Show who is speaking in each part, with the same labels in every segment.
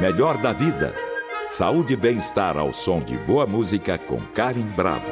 Speaker 1: Melhor da vida. Saúde e bem-estar ao som de boa música com Karen Bravo.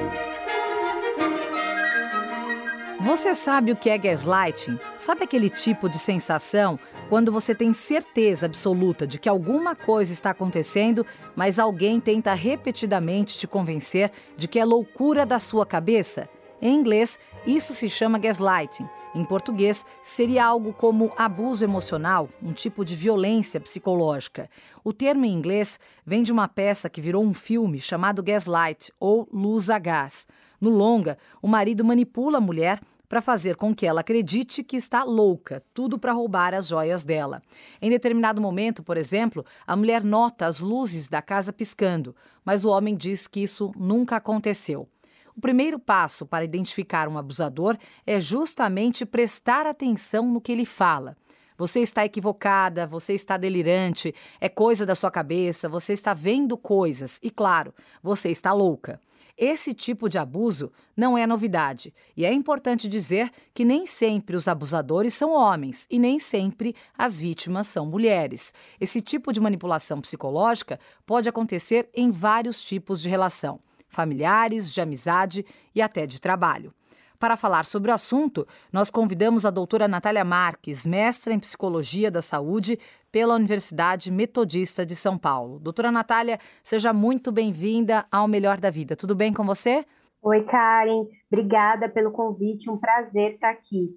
Speaker 2: Você sabe o que é gaslighting? Sabe aquele tipo de sensação quando você tem certeza absoluta de que alguma coisa está acontecendo, mas alguém tenta repetidamente te convencer de que é loucura da sua cabeça? Em inglês, isso se chama gaslighting. Em português, seria algo como abuso emocional, um tipo de violência psicológica. O termo em inglês vem de uma peça que virou um filme chamado Gaslight ou Luz a Gás. No longa, o marido manipula a mulher para fazer com que ela acredite que está louca, tudo para roubar as joias dela. Em determinado momento, por exemplo, a mulher nota as luzes da casa piscando, mas o homem diz que isso nunca aconteceu. O primeiro passo para identificar um abusador é justamente prestar atenção no que ele fala. Você está equivocada, você está delirante, é coisa da sua cabeça, você está vendo coisas e, claro, você está louca. Esse tipo de abuso não é novidade, e é importante dizer que nem sempre os abusadores são homens e nem sempre as vítimas são mulheres. Esse tipo de manipulação psicológica pode acontecer em vários tipos de relação familiares, de amizade e até de trabalho. Para falar sobre o assunto, nós convidamos a doutora Natália Marques, mestra em Psicologia da Saúde pela Universidade Metodista de São Paulo. Doutora Natália, seja muito bem-vinda ao Melhor da Vida. Tudo bem com você?
Speaker 3: Oi, Karen. Obrigada pelo convite. Um prazer estar aqui.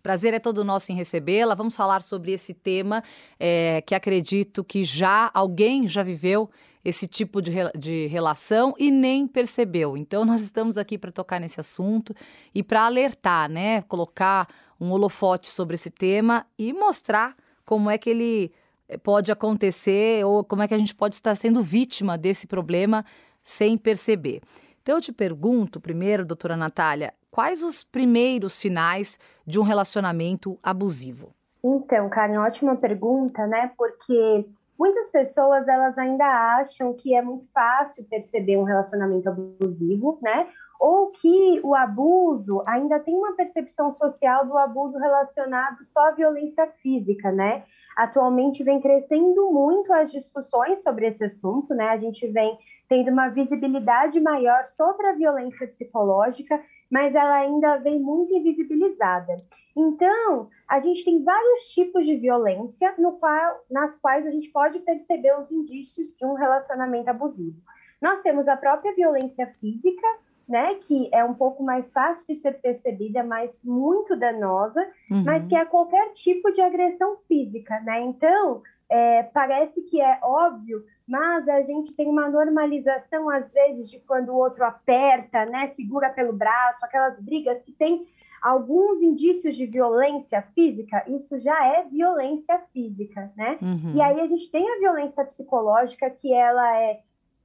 Speaker 2: Prazer é todo nosso em recebê-la. Vamos falar sobre esse tema é, que acredito que já alguém já viveu esse tipo de, de relação e nem percebeu. Então, nós estamos aqui para tocar nesse assunto e para alertar, né? Colocar um holofote sobre esse tema e mostrar como é que ele eh, pode acontecer ou como é que a gente pode estar sendo vítima desse problema sem perceber. Então, eu te pergunto primeiro, doutora Natália, quais os primeiros sinais de um relacionamento abusivo?
Speaker 3: Então, Karen, ótima pergunta, né? Porque muitas pessoas elas ainda acham que é muito fácil perceber um relacionamento abusivo, né? Ou que o abuso ainda tem uma percepção social do abuso relacionado só à violência física, né? Atualmente vem crescendo muito as discussões sobre esse assunto, né? A gente vem tendo uma visibilidade maior sobre a violência psicológica mas ela ainda vem muito invisibilizada. Então, a gente tem vários tipos de violência no qual, nas quais a gente pode perceber os indícios de um relacionamento abusivo. Nós temos a própria violência física, né, que é um pouco mais fácil de ser percebida, mas muito danosa, uhum. mas que é qualquer tipo de agressão física, né? Então, é, parece que é óbvio, mas a gente tem uma normalização, às vezes, de quando o outro aperta, né, segura pelo braço, aquelas brigas que tem alguns indícios de violência física, isso já é violência física, né? Uhum. E aí a gente tem a violência psicológica, que ela é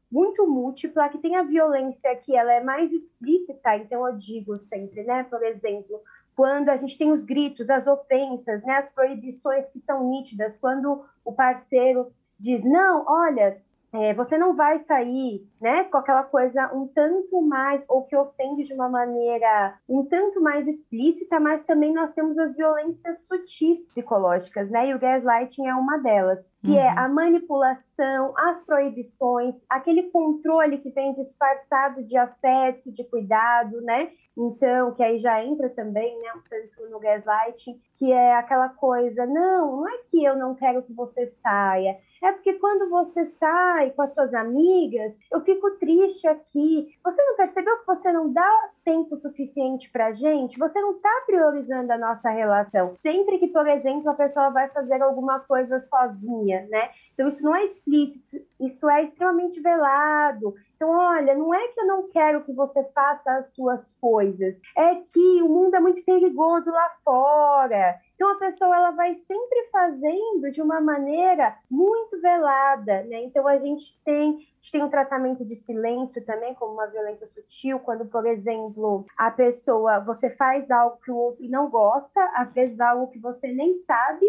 Speaker 3: muito múltipla, que tem a violência que ela é mais explícita, então eu digo sempre, né, por exemplo, quando a gente tem os gritos, as ofensas, né, as proibições que são nítidas, quando o parceiro diz, não, olha, é, você não vai sair, né, com aquela coisa um tanto mais, ou que ofende de uma maneira um tanto mais explícita, mas também nós temos as violências sutis psicológicas, né, e o gaslighting é uma delas, que é uhum. é a manipulação, as proibições, aquele controle que vem disfarçado de afeto, de cuidado, né, então, que aí já entra também, né, um tanto no gaslighting, que é aquela coisa, não, não é que eu não quero que você saia, é porque quando você sai com as suas amigas, eu fico triste aqui. Você não percebeu que você não dá tempo suficiente pra gente? Você não tá priorizando a nossa relação. Sempre que, por exemplo, a pessoa vai fazer alguma coisa sozinha, né? Então, isso não é explícito, isso é extremamente velado. Então, olha, não é que eu não quero que você faça as suas coisas, é que o mundo é muito perigoso lá fora. Então, a pessoa ela vai sempre fazendo de uma maneira muito velada, né? Então, a gente tem, a gente tem um tratamento de silêncio também, como uma violência sutil, quando, por exemplo, a pessoa, você faz algo que o outro não gosta, às vezes algo que você nem sabe,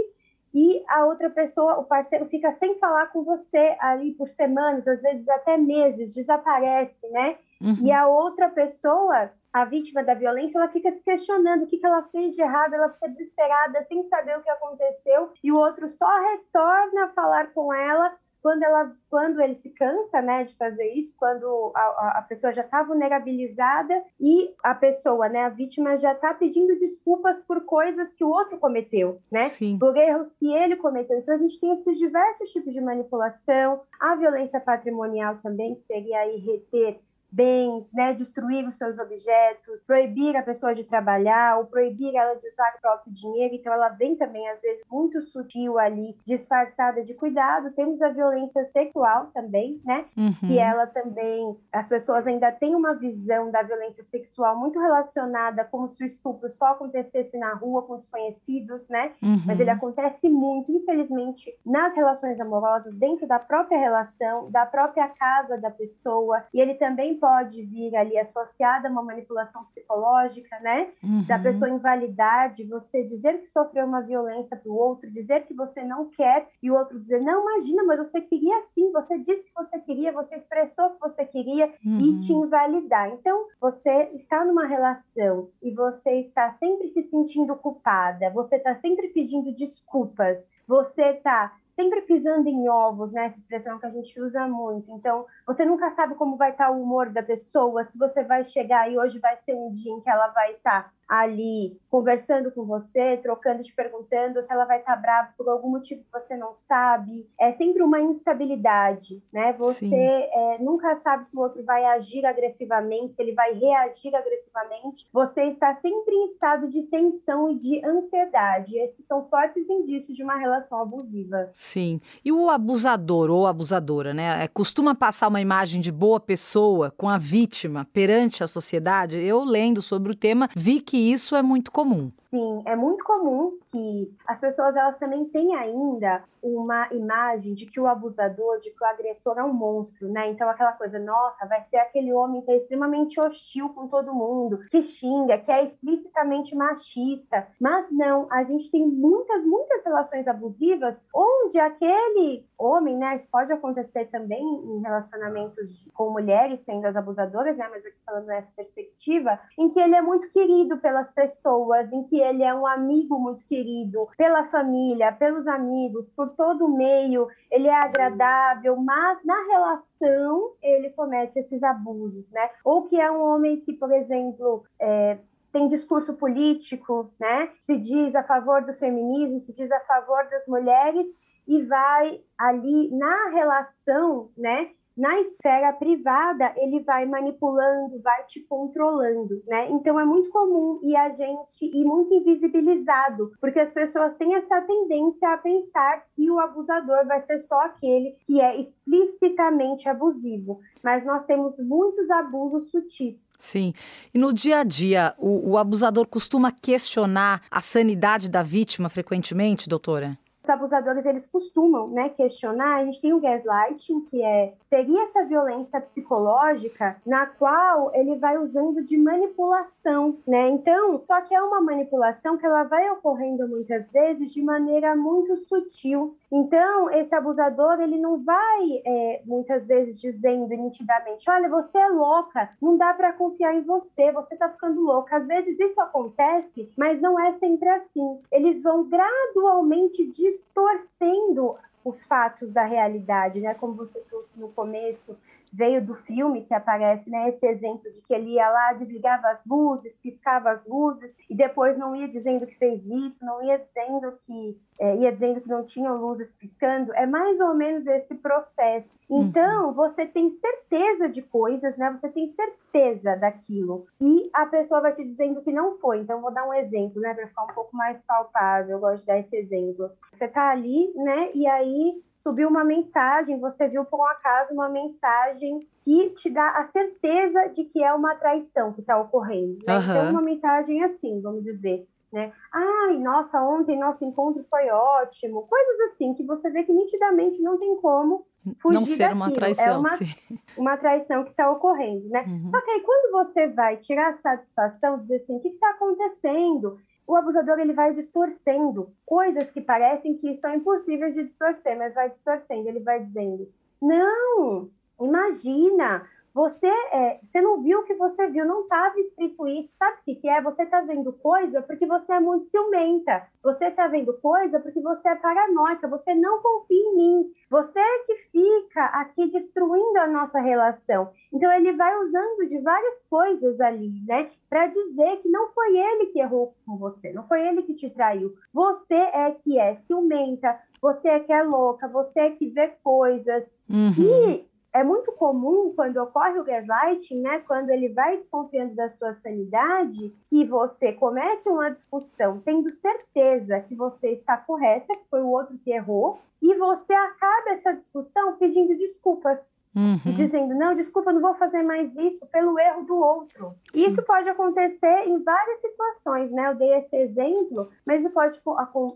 Speaker 3: e a outra pessoa, o parceiro, fica sem falar com você ali por semanas, às vezes até meses, desaparece, né? Uhum. E a outra pessoa, a vítima da violência, ela fica se questionando o que, que ela fez de errado, ela fica desesperada, sem saber o que aconteceu, e o outro só retorna a falar com ela quando, ela, quando ele se cansa né, de fazer isso, quando a, a pessoa já está vulnerabilizada e a pessoa, né, a vítima, já está pedindo desculpas por coisas que o outro cometeu, né?
Speaker 2: Sim.
Speaker 3: Por erros que ele cometeu. Então, a gente tem esses diversos tipos de manipulação, a violência patrimonial também, que seria aí reter bens, né, destruir os seus objetos, proibir a pessoa de trabalhar ou proibir ela de usar o próprio dinheiro. Então, ela vem também, às vezes, muito sutil ali, disfarçada de cuidado. Temos a violência sexual também, né, uhum. que ela também, as pessoas ainda têm uma visão da violência sexual muito relacionada como se o estupro só acontecesse na rua com desconhecidos, né, uhum. mas ele acontece muito, infelizmente, nas relações amorosas, dentro da própria relação, da própria casa da pessoa, e ele também pode vir ali associada a uma manipulação psicológica, né? Uhum. Da pessoa invalidar, de você dizer que sofreu uma violência para o outro, dizer que você não quer e o outro dizer, não, imagina, mas você queria sim, você disse que você queria, você expressou que você queria uhum. e te invalidar. Então, você está numa relação e você está sempre se sentindo culpada, você está sempre pedindo desculpas, você está sempre pisando em ovos, né? Essa expressão que a gente usa muito. Então, você nunca sabe como vai estar o humor da pessoa, se você vai chegar e hoje vai ser um dia em que ela vai estar ali conversando com você, trocando, te perguntando se ela vai estar brava por algum motivo que você não sabe. É sempre uma instabilidade, né? Você é, nunca sabe se o outro vai agir agressivamente, se ele vai reagir agressivamente. Você está sempre em estado de tensão e de ansiedade. Esses são fortes indícios de uma relação abusiva.
Speaker 2: Sim. E o abusador ou abusadora, né? É, costuma passar uma imagem de boa pessoa com a vítima perante a sociedade. Eu lendo sobre o tema vi que isso é muito comum.
Speaker 3: Sim, é muito comum que as pessoas elas também têm ainda uma imagem de que o abusador, de que o agressor é um monstro, né? Então aquela coisa, nossa, vai ser aquele homem que é extremamente hostil com todo mundo, que xinga, que é explicitamente machista. Mas não, a gente tem muitas, muitas relações abusivas onde aquele homem, né? Isso pode acontecer também em relacionamentos com mulheres sendo as abusadoras, né? Mas aqui falando nessa perspectiva, em que ele é muito querido pelas pessoas, em que ele é um amigo muito querido pela família, pelos amigos, por todo o meio, ele é agradável, mas na relação ele comete esses abusos, né? Ou que é um homem que, por exemplo, é, tem discurso político, né? Se diz a favor do feminismo, se diz a favor das mulheres e vai ali na relação, né? Na esfera privada, ele vai manipulando, vai te controlando, né? Então é muito comum e a gente e muito invisibilizado, porque as pessoas têm essa tendência a pensar que o abusador vai ser só aquele que é explicitamente abusivo, mas nós temos muitos abusos sutis.
Speaker 2: Sim. E no dia a dia, o, o abusador costuma questionar a sanidade da vítima frequentemente, doutora?
Speaker 3: Os abusadores eles costumam né, questionar. A gente tem o gaslighting, que é seria essa violência psicológica na qual ele vai usando de manipulação, né? Então, só que é uma manipulação que ela vai ocorrendo muitas vezes de maneira muito sutil. Então, esse abusador ele não vai é, muitas vezes dizendo nitidamente, olha, você é louca, não dá para confiar em você, você tá ficando louca. Às vezes isso acontece, mas não é sempre assim. Eles vão gradualmente distorcendo os fatos da realidade, né? Como você trouxe no começo, veio do filme que aparece, né? Esse exemplo de que ele ia lá, desligava as luzes, piscava as luzes e depois não ia dizendo que fez isso, não ia dizendo que é, ia dizendo que não tinham luzes piscando. É mais ou menos esse processo. Uhum. Então uhum. você tem certeza de coisas, né? Você tem certeza daquilo e a pessoa vai te dizendo que não foi. Então vou dar um exemplo, né? Para ficar um pouco mais palpável. Eu gosto de dar esse exemplo. Você tá ali, né? E aí subiu uma mensagem, você viu por um acaso uma mensagem que te dá a certeza de que é uma traição que está ocorrendo. Né? Uhum. Então, uma mensagem assim, vamos dizer, né? Ai, nossa, ontem nosso encontro foi ótimo. Coisas assim que você vê que nitidamente não tem como fugir
Speaker 2: Não ser
Speaker 3: daquilo.
Speaker 2: uma traição,
Speaker 3: é uma,
Speaker 2: sim.
Speaker 3: uma traição que está ocorrendo, né? Uhum. Só que aí quando você vai tirar a satisfação, dizer assim, o que está acontecendo? O abusador ele vai distorcendo coisas que parecem que são impossíveis de distorcer, mas vai distorcendo. Ele vai dizendo: não, imagina, você, é, você não viu o que você viu, não estava escrito isso. Sabe o que, que é? Você está vendo coisa porque você é muito ciumenta. Você está vendo coisa porque você é paranoica. Você não confia em mim. Você é que fica aqui destruindo a nossa relação. Então ele vai usando de várias coisas ali, né? Para dizer que não foi ele que errou com você, não foi ele que te traiu. Você é que é ciumenta, você é que é louca, você é que vê coisas. Uhum. E é muito comum quando ocorre o gaslighting, né, quando ele vai desconfiando da sua sanidade, que você comece uma discussão tendo certeza que você está correta, que foi o outro que errou, e você acaba essa discussão pedindo desculpas. Uhum. Dizendo, não, desculpa, não vou fazer mais isso pelo erro do outro. Sim. Isso pode acontecer em várias situações, né? Eu dei esse exemplo, mas isso pode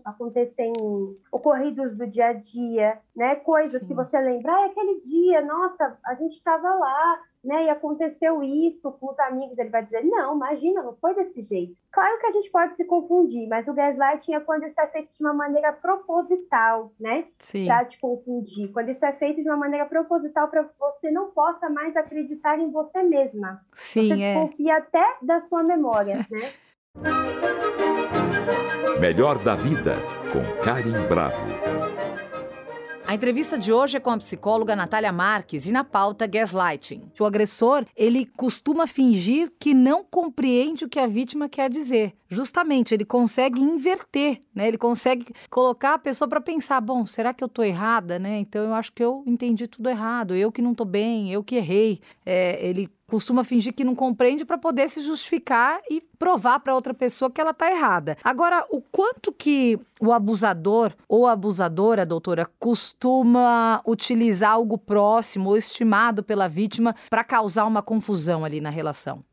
Speaker 3: acontecer em ocorridos do dia a dia, né? Coisas Sim. que você lembra, ah, aquele dia, nossa, a gente estava lá, né, e aconteceu isso com os amigos, ele vai dizer, não, imagina, não foi desse jeito. Claro que a gente pode se confundir, mas o gaslighting é quando isso é feito de uma maneira proposital, né? Sim. Pra te confundir. Quando isso é feito de uma maneira proposital para você não possa mais acreditar em você mesma.
Speaker 2: Sim,
Speaker 3: você
Speaker 2: é.
Speaker 3: confia até da sua memória, né?
Speaker 1: Melhor da vida, com Karim Bravo.
Speaker 2: A entrevista de hoje é com a psicóloga Natália Marques e na pauta gaslighting. O agressor, ele costuma fingir que não compreende o que a vítima quer dizer. Justamente, ele consegue inverter, né? Ele consegue colocar a pessoa para pensar, bom, será que eu estou errada, né? Então eu acho que eu entendi tudo errado, eu que não estou bem, eu que errei. É, ele costuma fingir que não compreende para poder se justificar e provar para outra pessoa que ela está errada. Agora, o quanto que o abusador ou abusadora, doutora, costuma utilizar algo próximo ou estimado pela vítima para causar uma confusão ali na relação?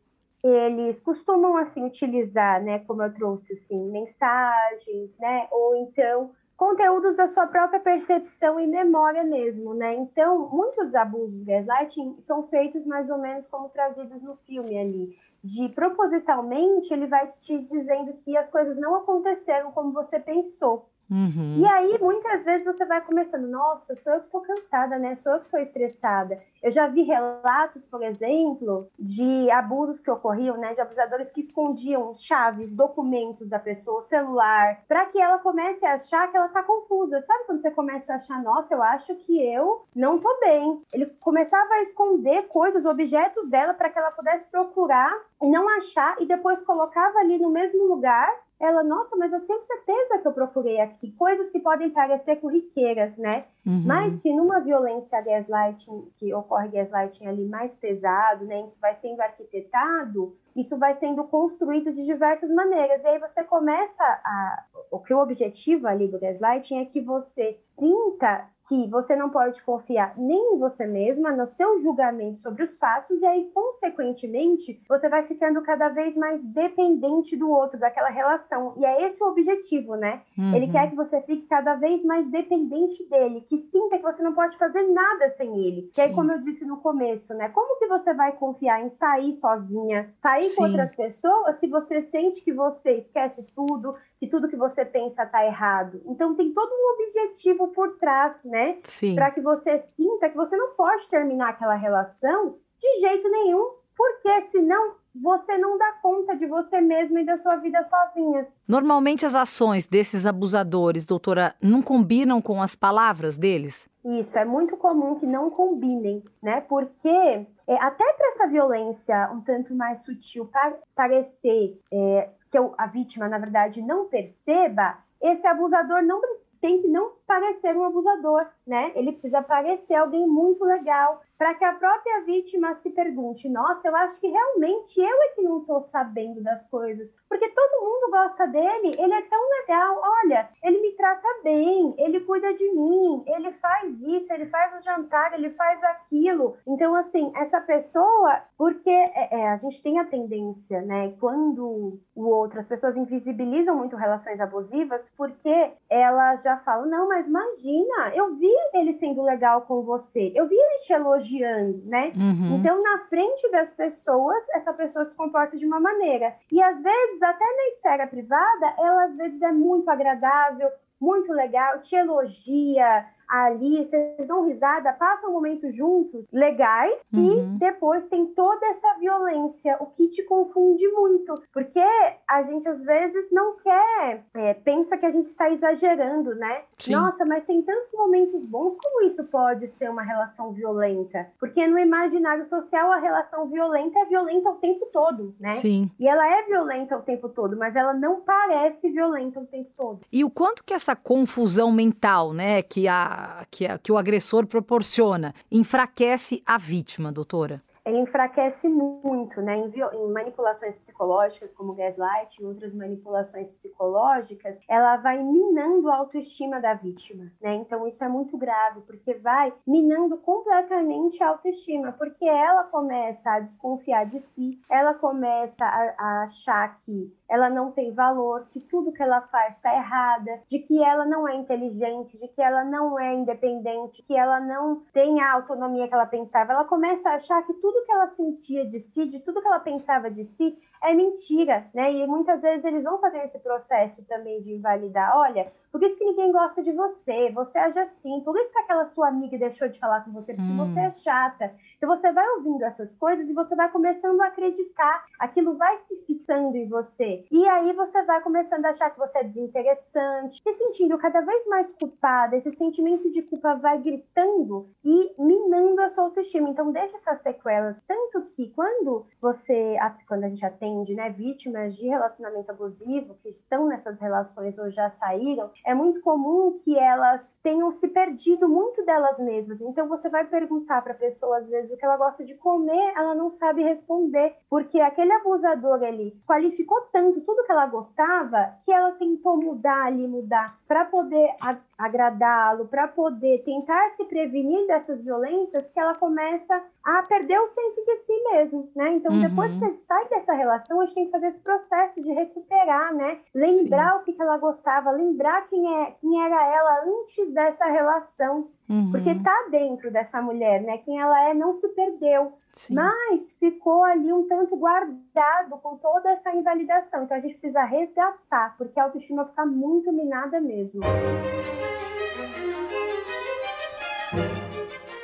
Speaker 3: Eles costumam assim utilizar, né, como eu trouxe assim, mensagens, né, ou então conteúdos da sua própria percepção e memória mesmo, né? Então, muitos abusos gaslighting são feitos mais ou menos como trazidos no filme ali, de propositalmente ele vai te dizendo que as coisas não aconteceram como você pensou. Uhum. E aí, muitas vezes, você vai começando, nossa, sou eu que estou cansada, né? Sou eu que estou estressada. Eu já vi relatos, por exemplo, de abusos que ocorriam, né? De abusadores que escondiam chaves, documentos da pessoa, celular, para que ela comece a achar que ela está confusa. Sabe quando você começa a achar, nossa, eu acho que eu não estou bem. Ele começava a esconder coisas, objetos dela, para que ela pudesse procurar não achar, e depois colocava ali no mesmo lugar ela, nossa, mas eu tenho certeza que eu procurei aqui. Coisas que podem parecer corriqueiras, né? Uhum. Mas se numa violência gaslighting, que ocorre gaslighting ali mais pesado, né? Que vai sendo arquitetado, isso vai sendo construído de diversas maneiras. E aí você começa a. O que o objetivo ali do gaslighting é que você sinta que você não pode confiar nem em você mesma, no seu julgamento sobre os fatos, e aí, consequentemente, você vai ficando cada vez mais dependente do outro, daquela relação. E é esse o objetivo, né? Uhum. Ele quer que você fique cada vez mais dependente dele, que sinta que você não pode fazer nada sem ele. Que aí, como eu disse no começo, né? Como que você vai confiar em sair sozinha, sair Sim. com outras pessoas, se você sente que você esquece tudo, que tudo que você pensa está errado. Então tem todo um objetivo por trás, né? Para que você sinta que você não pode terminar aquela relação de jeito nenhum, porque senão você não dá conta de você mesma e da sua vida sozinha.
Speaker 2: Normalmente as ações desses abusadores, doutora, não combinam com as palavras deles?
Speaker 3: Isso, é muito comum que não combinem, né? Porque é, até para essa violência um tanto mais sutil pa parecer é, que a vítima, na verdade, não perceba, esse abusador não tem que não parecer um abusador, né? Ele precisa parecer alguém muito legal, para que a própria vítima se pergunte: nossa, eu acho que realmente eu é que não estou sabendo das coisas, porque todo mundo gosta dele, ele é tão legal, olha, ele me trata bem, ele cuida de mim, ele faz isso, ele faz o jantar, ele faz aquilo. Então, assim, essa pessoa, porque é, é, a gente tem a tendência, né, quando o outro, as pessoas invisibilizam muito relações abusivas, porque elas já falam: não, mas imagina, eu vi ele sendo legal com você, eu vi ele te elogiando elogiando, né? Uhum. Então, na frente das pessoas, essa pessoa se comporta de uma maneira. E às vezes, até na esfera privada, ela às vezes é muito agradável, muito legal, te elogia, ali, vocês dão risada, passam momentos juntos legais uhum. e depois tem toda essa violência, o que te confunde muito, porque a gente às vezes não quer, é, pensa que a gente está exagerando, né? Sim. Nossa, mas tem tantos momentos bons, como isso pode ser uma relação violenta? Porque no imaginário social a relação violenta é violenta o tempo todo, né?
Speaker 2: Sim.
Speaker 3: E ela é violenta o tempo todo, mas ela não parece violenta o tempo todo.
Speaker 2: E o quanto que essa confusão mental, né, que, a, que, a, que o agressor proporciona, enfraquece a vítima, doutora?
Speaker 3: ele enfraquece muito, né? Em, em, manipulações psicológicas, como gaslight e outras manipulações psicológicas, ela vai minando a autoestima da vítima, né? Então isso é muito grave, porque vai minando completamente a autoestima, porque ela começa a desconfiar de si, ela começa a, a achar que ela não tem valor, que tudo que ela faz está errada, de que ela não é inteligente, de que ela não é independente, que ela não tem a autonomia que ela pensava. Ela começa a achar que tudo que ela sentia de si, de tudo que ela pensava de si, é mentira, né? E muitas vezes eles vão fazer esse processo também de invalidar. Olha, por isso que ninguém gosta de você, você age assim, por isso que aquela sua amiga deixou de falar com você, porque hum. você é chata. Então você vai ouvindo essas coisas e você vai começando a acreditar, aquilo vai se fixando em você. E aí você vai começando a achar que você é desinteressante, se sentindo cada vez mais culpada, esse sentimento de culpa vai gritando e minando a sua autoestima. Então deixa essas sequelas, tanto que quando você, quando a gente atende atende né, vítimas de relacionamento abusivo que estão nessas relações ou já saíram, é muito comum que elas tenham se perdido muito delas mesmas. Então você vai perguntar para a pessoa às vezes o que ela gosta de comer, ela não sabe responder, porque aquele abusador ele qualificou tanto tudo que ela gostava que ela tentou mudar ali, mudar para poder agradá-lo, para poder tentar se prevenir dessas violências, que ela começa a perder o senso de si mesmo, né? Então uhum. depois que sai dessa relação, a gente tem que fazer esse processo de recuperar, né? Lembrar Sim. o que, que ela gostava, lembrar quem é, quem era ela antes dessa relação. Uhum. Porque tá dentro dessa mulher, né? Quem ela é não se perdeu. Sim. Mas ficou ali um tanto guardado com toda essa invalidação. Então a gente precisa resgatar, porque a autoestima fica muito minada mesmo.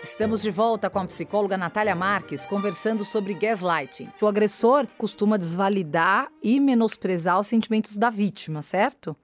Speaker 2: Estamos de volta com a psicóloga Natália Marques conversando sobre gaslighting. O agressor costuma desvalidar e menosprezar os sentimentos da vítima, certo?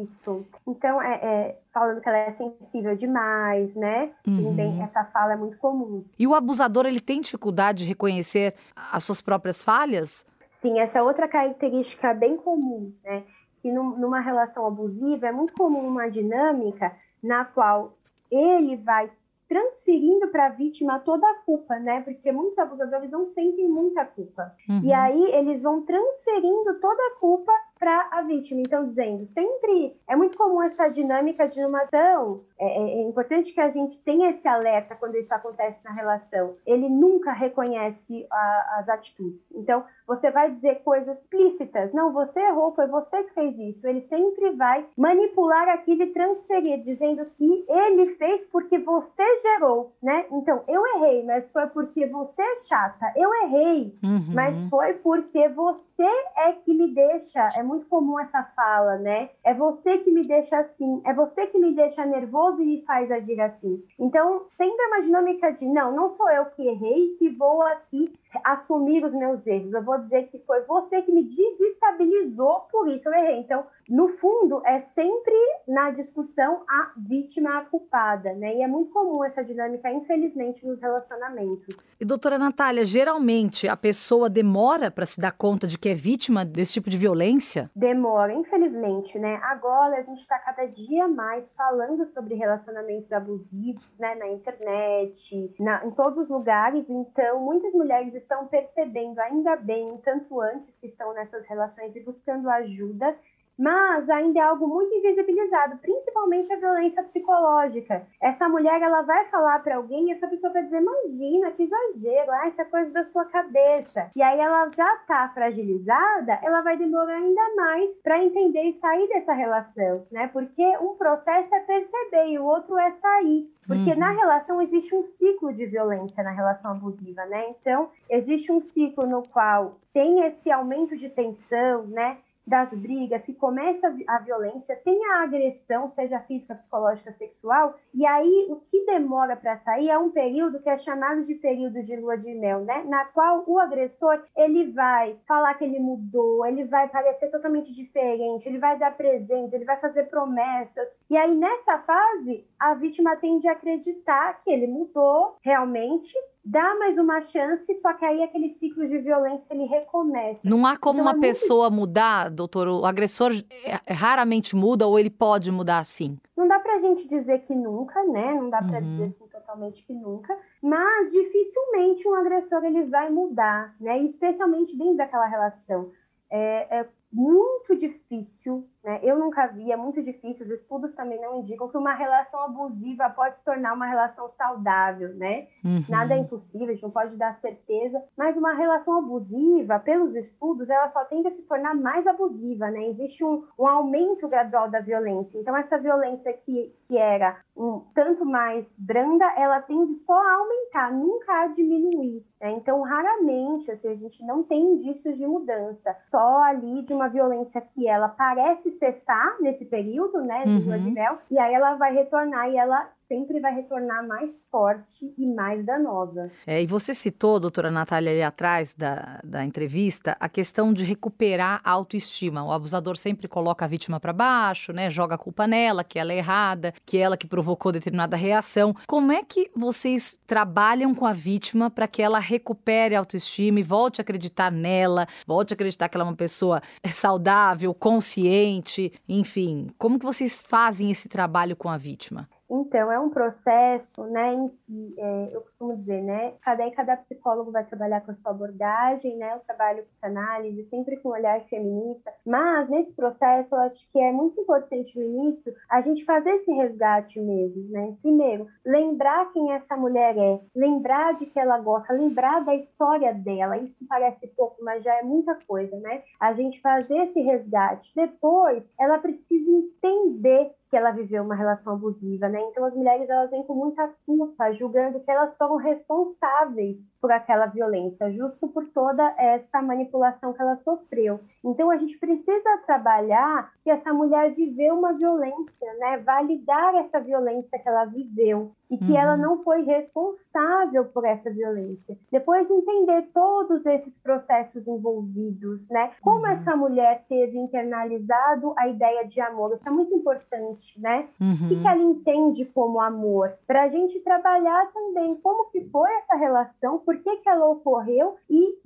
Speaker 3: Isso. Então, é, é, falando que ela é sensível demais, né? Uhum. Essa fala é muito comum.
Speaker 2: E o abusador, ele tem dificuldade de reconhecer as suas próprias falhas?
Speaker 3: Sim, essa é outra característica bem comum, né? Que numa relação abusiva é muito comum uma dinâmica na qual ele vai transferindo para a vítima toda a culpa, né? Porque muitos abusadores não sentem muita culpa. Uhum. E aí eles vão transferindo toda a culpa para a vítima. Então, dizendo, sempre é muito comum essa dinâmica de uma ação. É, é, é, importante que a gente tenha esse alerta quando isso acontece na relação. Ele nunca reconhece a, as atitudes. Então, você vai dizer coisas explícitas. Não, você errou, foi você que fez isso. Ele sempre vai manipular aquilo e transferir, dizendo que ele fez porque você gerou, né? Então, eu errei, mas foi porque você é chata. Eu errei, uhum. mas foi porque você é que me deixa. É muito comum essa fala, né? É você que me deixa assim, é você que me deixa nervoso e me faz agir assim. Então, sempre é uma dinâmica de não, não sou eu que errei, que vou aqui assumir os meus erros. Eu vou dizer que foi você que me desestabilizou, por isso eu errei. Então, no fundo, é sempre na discussão a vítima a culpada, né? E é muito comum essa dinâmica, infelizmente, nos relacionamentos.
Speaker 2: E doutora Natália, geralmente a pessoa demora para se dar conta de que é vítima desse tipo de violência?
Speaker 3: Demora, infelizmente, né? Agora a gente está cada dia mais falando sobre relacionamentos abusivos, né? Na internet, na, em todos os lugares. Então, muitas mulheres estão percebendo, ainda bem, tanto antes que estão nessas relações e buscando ajuda, mas ainda é algo muito invisibilizado, principalmente a violência psicológica. Essa mulher ela vai falar para alguém e essa pessoa vai dizer: "Imagina, que exagero, ah, isso é coisa da sua cabeça". E aí ela já está fragilizada, ela vai demorar ainda mais para entender e sair dessa relação, né? Porque um processo é perceber e o outro é sair. Porque uhum. na relação existe um ciclo de violência na relação abusiva, né? Então, existe um ciclo no qual tem esse aumento de tensão, né? Das brigas, que começa a violência, tem a agressão, seja física, psicológica, sexual, e aí o que demora para sair é um período que é chamado de período de lua de mel, né? Na qual o agressor ele vai falar que ele mudou, ele vai parecer totalmente diferente, ele vai dar presentes, ele vai fazer promessas. E aí nessa fase, a vítima tende a acreditar que ele mudou realmente dá mais uma chance, só que aí aquele ciclo de violência ele recomeça.
Speaker 2: Não há como então, uma é pessoa muito... mudar, doutor? O agressor é, raramente muda ou ele pode mudar assim?
Speaker 3: Não dá pra gente dizer que nunca, né? Não dá pra uhum. dizer assim, totalmente que nunca, mas dificilmente um agressor ele vai mudar, né? Especialmente dentro daquela relação. É, é muito difícil né? Eu nunca vi, é muito difícil, os estudos também não indicam que uma relação abusiva pode se tornar uma relação saudável, né? Uhum. Nada é impossível, a gente não pode dar certeza, mas uma relação abusiva, pelos estudos, ela só tende a se tornar mais abusiva, né? Existe um, um aumento gradual da violência. Então, essa violência que, que era um tanto mais branda, ela tende só a aumentar, nunca a diminuir. Né? Então, raramente, assim, a gente não tem indícios de mudança, só ali de uma violência que ela parece cessar nesse período, né, de uhum. lua de mel, e aí ela vai retornar e ela sempre vai retornar mais forte e mais danosa.
Speaker 2: É, e você citou, doutora Natália, ali atrás da, da entrevista, a questão de recuperar a autoestima. O abusador sempre coloca a vítima para baixo, né? Joga a culpa nela, que ela é errada, que ela que provocou determinada reação. Como é que vocês trabalham com a vítima para que ela recupere a autoestima e volte a acreditar nela, volte a acreditar que ela é uma pessoa saudável, consciente, enfim? Como que vocês fazem esse trabalho com a vítima?
Speaker 3: Então, é um processo, né, em que, é, eu costumo dizer, né, cada, cada psicólogo vai trabalhar com a sua abordagem, né, eu trabalho com análise, sempre com um olhar feminista, mas nesse processo eu acho que é muito importante no início a gente fazer esse resgate mesmo, né, primeiro, lembrar quem essa mulher é, lembrar de que ela gosta, lembrar da história dela, isso parece pouco, mas já é muita coisa, né, a gente fazer esse resgate, depois ela precisa entender que ela viveu uma relação abusiva, né? Então as mulheres elas vêm com muita culpa, julgando que elas foram responsáveis por aquela violência, justo por toda essa manipulação que ela sofreu. Então a gente precisa trabalhar que essa mulher viveu uma violência, né? Validar essa violência que ela viveu e que uhum. ela não foi responsável por essa violência. Depois entender todos esses processos envolvidos, né? Como uhum. essa mulher teve internalizado a ideia de amor, isso é muito importante, né? Uhum. O que, uhum. que ela entende como amor? Para a gente trabalhar também como que foi essa relação, por que, que ela ocorreu e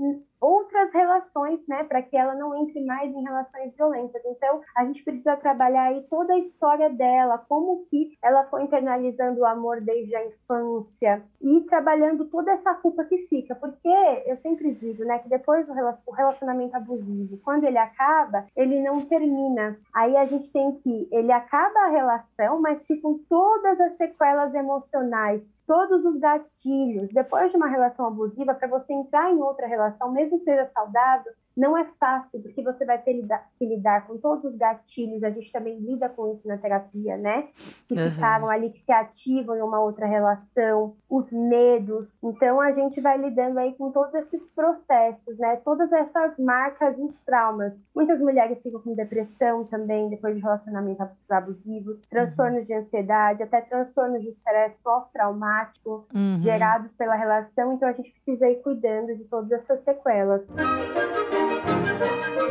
Speaker 3: outras relações, né, para que ela não entre mais em relações violentas. Então, a gente precisa trabalhar aí toda a história dela, como que ela foi internalizando o amor desde a infância e trabalhando toda essa culpa que fica, porque eu sempre digo, né, que depois do relacionamento abusivo, quando ele acaba, ele não termina. Aí a gente tem que ele acaba a relação, mas ficam todas as sequelas emocionais todos os gatilhos. Depois de uma relação abusiva, para você entrar em outra relação, mesmo que seja saudável, não é fácil, porque você vai ter que lidar com todos os gatilhos, a gente também lida com isso na terapia, né? Que uhum. ficaram ali, que se ativam em uma outra relação, os medos. Então, a gente vai lidando aí com todos esses processos, né? Todas essas marcas e traumas. Muitas mulheres ficam com depressão também, depois de relacionamentos abusivos, transtornos uhum. de ansiedade, até transtornos de estresse pós-traumático, uhum. gerados pela relação. Então, a gente precisa ir cuidando de todas essas sequelas.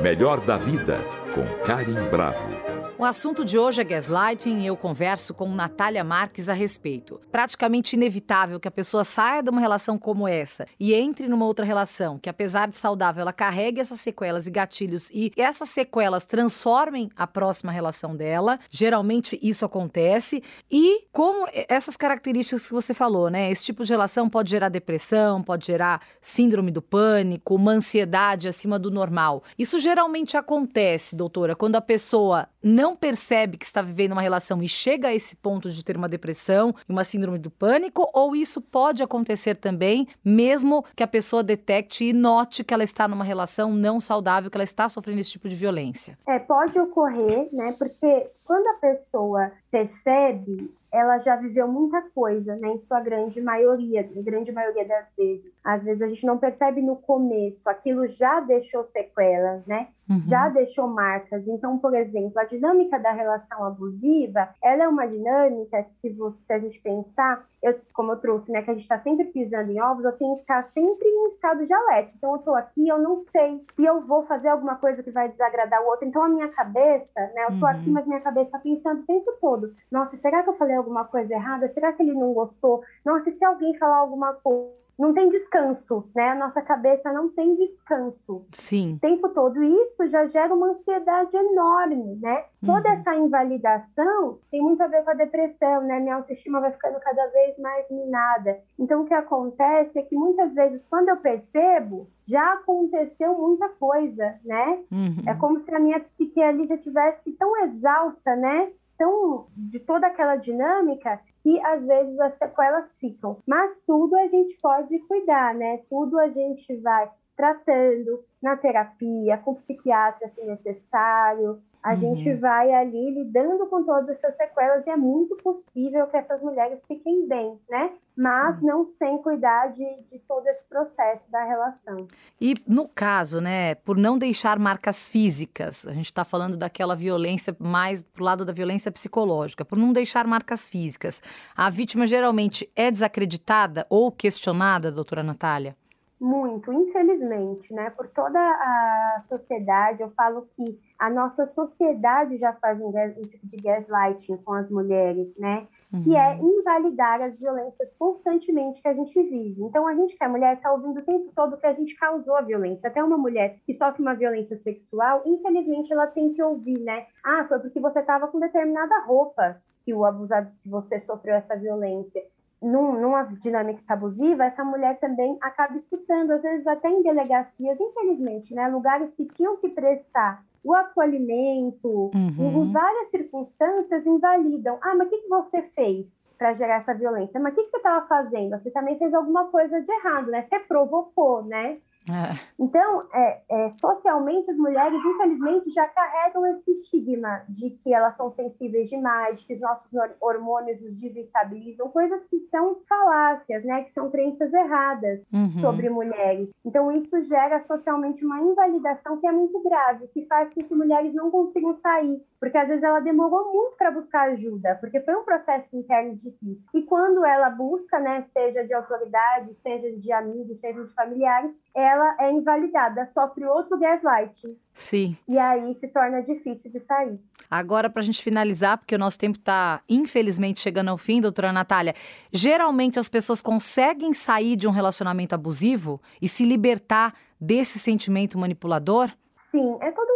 Speaker 1: Melhor da Vida, com Karim Bravo.
Speaker 2: O assunto de hoje é gaslighting e eu converso com Natália Marques a respeito. Praticamente inevitável que a pessoa saia de uma relação como essa e entre numa outra relação que, apesar de saudável, ela carregue essas sequelas e gatilhos e essas sequelas transformem a próxima relação dela. Geralmente isso acontece. E como essas características que você falou, né? Esse tipo de relação pode gerar depressão, pode gerar síndrome do pânico, uma ansiedade acima do normal. Isso geralmente acontece, doutora, quando a pessoa não não percebe que está vivendo uma relação e chega a esse ponto de ter uma depressão e uma síndrome do pânico, ou isso pode acontecer também, mesmo que a pessoa detecte e note que ela está numa relação não saudável, que ela está sofrendo esse tipo de violência?
Speaker 3: É, pode ocorrer, né? Porque quando a pessoa percebe ela já viveu muita coisa, né, em sua grande maioria, grande maioria das vezes. Às vezes a gente não percebe no começo, aquilo já deixou sequelas, né? Uhum. Já deixou marcas. Então, por exemplo, a dinâmica da relação abusiva, ela é uma dinâmica que, se, você, se a gente pensar, eu, como eu trouxe, né, que a gente está sempre pisando em ovos, eu tenho que estar sempre em estado de alerta. Então, eu estou aqui, eu não sei se eu vou fazer alguma coisa que vai desagradar o outro. Então, a minha cabeça, né, eu estou uhum. aqui, mas minha cabeça está pensando o tempo todo: nossa, será que eu falei alguma coisa errada? Será que ele não gostou? Nossa, e se alguém falar alguma coisa? Não tem descanso, né? A nossa cabeça não tem descanso.
Speaker 2: Sim.
Speaker 3: O tempo todo. isso já gera uma ansiedade enorme, né? Uhum. Toda essa invalidação tem muito a ver com a depressão, né? Minha autoestima vai ficando cada vez mais minada. Então, o que acontece é que muitas vezes, quando eu percebo, já aconteceu muita coisa, né? Uhum. É como se a minha psique ali já tivesse tão exausta, né? Tão de toda aquela dinâmica que às vezes as sequelas ficam. Mas tudo a gente pode cuidar, né? Tudo a gente vai tratando na terapia, com psiquiatra se necessário, a uhum. gente vai ali lidando com todas essas sequelas e é muito possível que essas mulheres fiquem bem, né? Mas Sim. não sem cuidar de, de todo esse processo da relação.
Speaker 2: E no caso, né, por não deixar marcas físicas, a gente está falando daquela violência mais pro lado da violência psicológica, por não deixar marcas físicas, a vítima geralmente é desacreditada ou questionada, doutora Natália?
Speaker 3: Muito, infelizmente, né? Por toda a sociedade, eu falo que a nossa sociedade já faz um, um tipo de gaslighting com as mulheres, né? Uhum. Que é uhum. invalidar as violências constantemente que a gente vive. Então, a gente que é mulher está ouvindo o tempo todo que a gente causou a violência. Até uma mulher que sofre uma violência sexual, infelizmente, ela tem que ouvir, né? Ah, foi porque você estava com determinada roupa que o abusado, que você sofreu essa violência num, numa dinâmica abusiva, essa mulher também acaba escutando, às vezes até em delegacias, infelizmente, né, lugares que tinham que prestar o acolhimento, uhum. em várias circunstâncias invalidam. Ah, mas o que, que você fez para gerar essa violência? Mas o que, que você estava fazendo? Você também fez alguma coisa de errado, né? Você provocou, né? É. Então, é, é, socialmente, as mulheres, infelizmente, já carregam esse estigma de que elas são sensíveis demais, de que os nossos hormônios os desestabilizam, coisas que são falácias, né? Que são crenças erradas uhum. sobre mulheres. Então, isso gera socialmente uma invalidação que é muito grave, que faz com que mulheres não consigam sair, porque às vezes ela demorou muito para buscar ajuda, porque foi um processo interno difícil. E quando ela busca, né, seja de autoridade, seja de amigos, seja de familiares, ela é invalidada, sofre outro gaslighting.
Speaker 2: Sim.
Speaker 3: E aí se torna difícil de sair.
Speaker 2: Agora, para a gente finalizar, porque o nosso tempo está infelizmente chegando ao fim, doutora Natália, geralmente as pessoas conseguem sair de um relacionamento abusivo e se libertar desse sentimento manipulador?
Speaker 3: Sim, é todo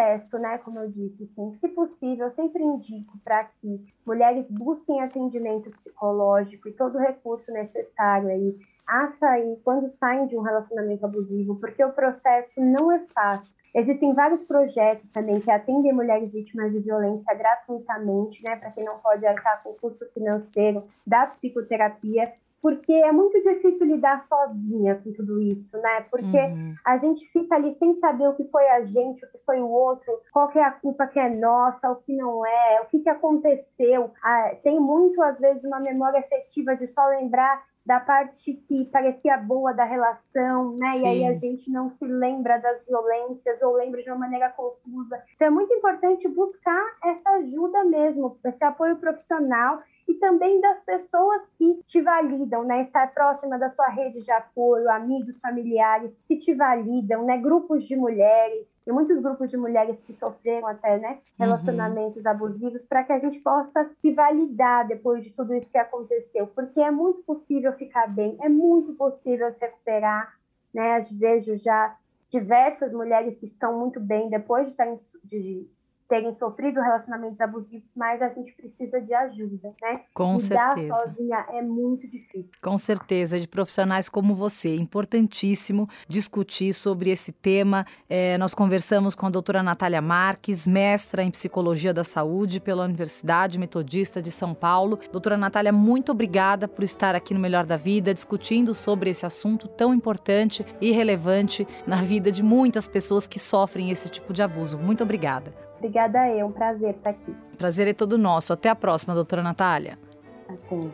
Speaker 3: processo, né? Como eu disse, sim. Se possível, eu sempre indico para que mulheres busquem atendimento psicológico e todo o recurso necessário aí a sair quando saem de um relacionamento abusivo, porque o processo não é fácil. Existem vários projetos também que atendem mulheres vítimas de violência gratuitamente, né, para quem não pode arcar com o custo financeiro da psicoterapia, porque é muito difícil lidar sozinha com tudo isso, né? Porque uhum. a gente fica ali sem saber o que foi a gente, o que foi o outro, qual é a culpa que é nossa, o que não é, o que, que aconteceu. Ah, tem muito, às vezes, uma memória efetiva de só lembrar da parte que parecia boa da relação, né? Sim. E aí a gente não se lembra das violências ou lembra de uma maneira confusa. Então é muito importante buscar essa ajuda mesmo, esse apoio profissional e também das pessoas que te validam, né? Estar próxima da sua rede de apoio, amigos, familiares que te validam, né? Grupos de mulheres, e muitos grupos de mulheres que sofreram até, né? Uhum. Relacionamentos uhum. abusivos, para que a gente possa se validar depois de tudo isso que aconteceu, porque é muito possível ficar bem, é muito possível se recuperar, né? Vejo já diversas mulheres que estão muito bem depois de, estarem, de terem sofrido relacionamentos abusivos, mas a gente precisa de ajuda, né?
Speaker 2: Com
Speaker 3: Lidar
Speaker 2: certeza.
Speaker 3: sozinha é muito difícil.
Speaker 2: Com certeza, de profissionais como você. Importantíssimo discutir sobre esse tema. É, nós conversamos com a doutora Natália Marques, mestra em Psicologia da Saúde pela Universidade Metodista de São Paulo. Doutora Natália, muito obrigada por estar aqui no Melhor da Vida, discutindo sobre esse assunto tão importante e relevante na vida de muitas pessoas que sofrem esse tipo de abuso. Muito obrigada.
Speaker 3: Obrigada eu, um prazer estar aqui.
Speaker 2: Prazer é todo nosso. Até a próxima, doutora Natália.
Speaker 3: Até.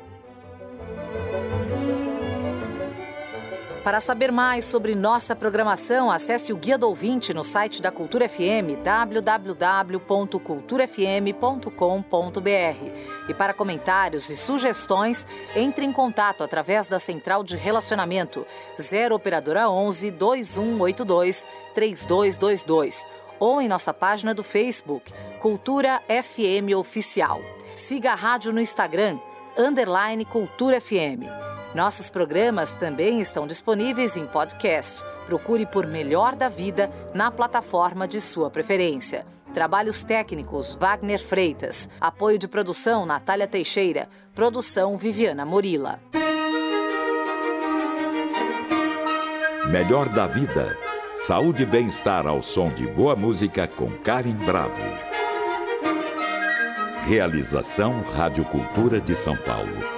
Speaker 2: Para saber mais sobre nossa programação, acesse o Guia do Ouvinte no site da Cultura FM, www.culturafm.com.br. E para comentários e sugestões, entre em contato através da Central de Relacionamento 0 Operadora 11 2182 3222 ou em nossa página do Facebook, Cultura FM Oficial. Siga a rádio no Instagram, underline Cultura FM. Nossos programas também estão disponíveis em podcast. Procure por Melhor da Vida na plataforma de sua preferência. Trabalhos técnicos Wagner Freitas. Apoio de produção Natália Teixeira. Produção Viviana Morila.
Speaker 1: Melhor da Vida. Saúde e bem-estar ao som de boa música com Karim Bravo. Realização Rádio Cultura de São Paulo.